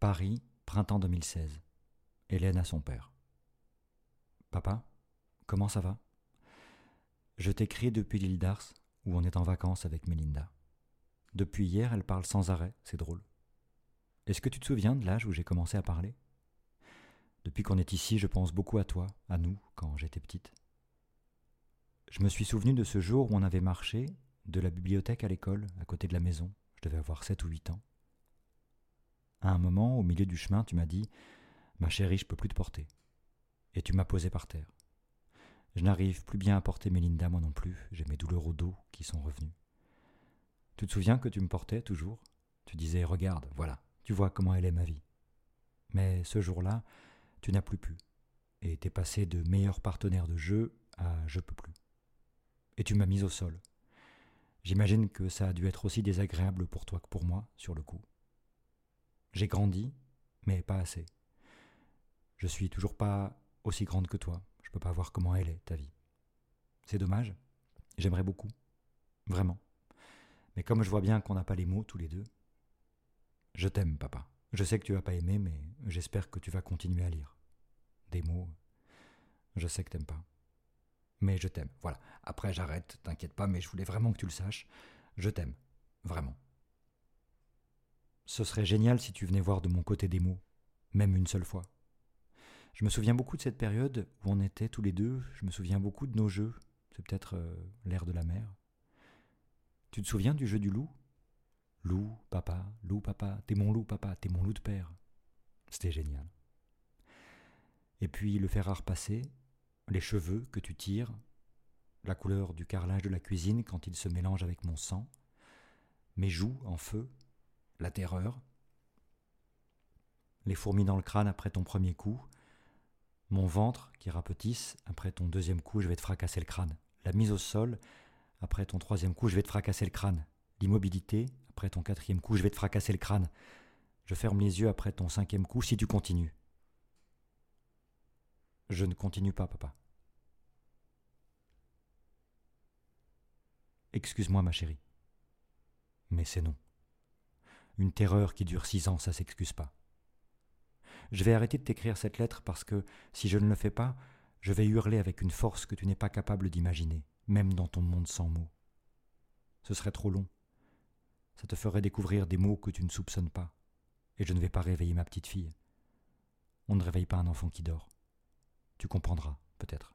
Paris, printemps 2016. Hélène à son père. Papa, comment ça va? Je t'écris depuis l'île d'Ars, où on est en vacances avec Mélinda. Depuis hier, elle parle sans arrêt, c'est drôle. Est-ce que tu te souviens de l'âge où j'ai commencé à parler? Depuis qu'on est ici, je pense beaucoup à toi, à nous, quand j'étais petite. Je me suis souvenu de ce jour où on avait marché de la bibliothèque à l'école, à côté de la maison. Je devais avoir sept ou huit ans. À un moment, au milieu du chemin, tu m'as dit Ma chérie, je peux plus te porter. Et tu m'as posé par terre. Je n'arrive plus bien à porter Mélinda, moi non plus. J'ai mes douleurs au dos qui sont revenues. Tu te souviens que tu me portais toujours? Tu disais Regarde, voilà, tu vois comment elle est ma vie. Mais ce jour-là, tu n'as plus pu, et t'es passé de meilleur partenaire de jeu à je peux plus. Et tu m'as mise au sol. J'imagine que ça a dû être aussi désagréable pour toi que pour moi, sur le coup. J'ai grandi, mais pas assez. Je suis toujours pas aussi grande que toi. Je peux pas voir comment elle est, ta vie. C'est dommage. J'aimerais beaucoup. Vraiment. Mais comme je vois bien qu'on n'a pas les mots tous les deux, je t'aime, papa. Je sais que tu vas pas aimer, mais j'espère que tu vas continuer à lire. Des mots. Je sais que t'aimes pas. Mais je t'aime. Voilà. Après, j'arrête, t'inquiète pas, mais je voulais vraiment que tu le saches. Je t'aime. Vraiment. Ce serait génial si tu venais voir de mon côté des mots, même une seule fois. Je me souviens beaucoup de cette période où on était tous les deux, je me souviens beaucoup de nos jeux, c'est peut-être euh, l'air de la mer. Tu te souviens du jeu du loup? Loup, papa, loup, papa, t'es mon loup, papa, t'es mon loup de père. C'était génial. Et puis le fer à repasser, les cheveux que tu tires, la couleur du carrelage de la cuisine quand il se mélange avec mon sang, mes joues en feu, la terreur, les fourmis dans le crâne après ton premier coup, mon ventre qui rapetisse après ton deuxième coup, je vais te fracasser le crâne, la mise au sol, après ton troisième coup, je vais te fracasser le crâne, l'immobilité, après ton quatrième coup, je vais te fracasser le crâne. Je ferme les yeux après ton cinquième coup si tu continues. Je ne continue pas, papa. Excuse-moi, ma chérie. Mais c'est non. Une terreur qui dure six ans, ça s'excuse pas. Je vais arrêter de t'écrire cette lettre parce que, si je ne le fais pas, je vais hurler avec une force que tu n'es pas capable d'imaginer, même dans ton monde sans mots. Ce serait trop long. Ça te ferait découvrir des mots que tu ne soupçonnes pas. Et je ne vais pas réveiller ma petite fille. On ne réveille pas un enfant qui dort. Tu comprendras, peut-être.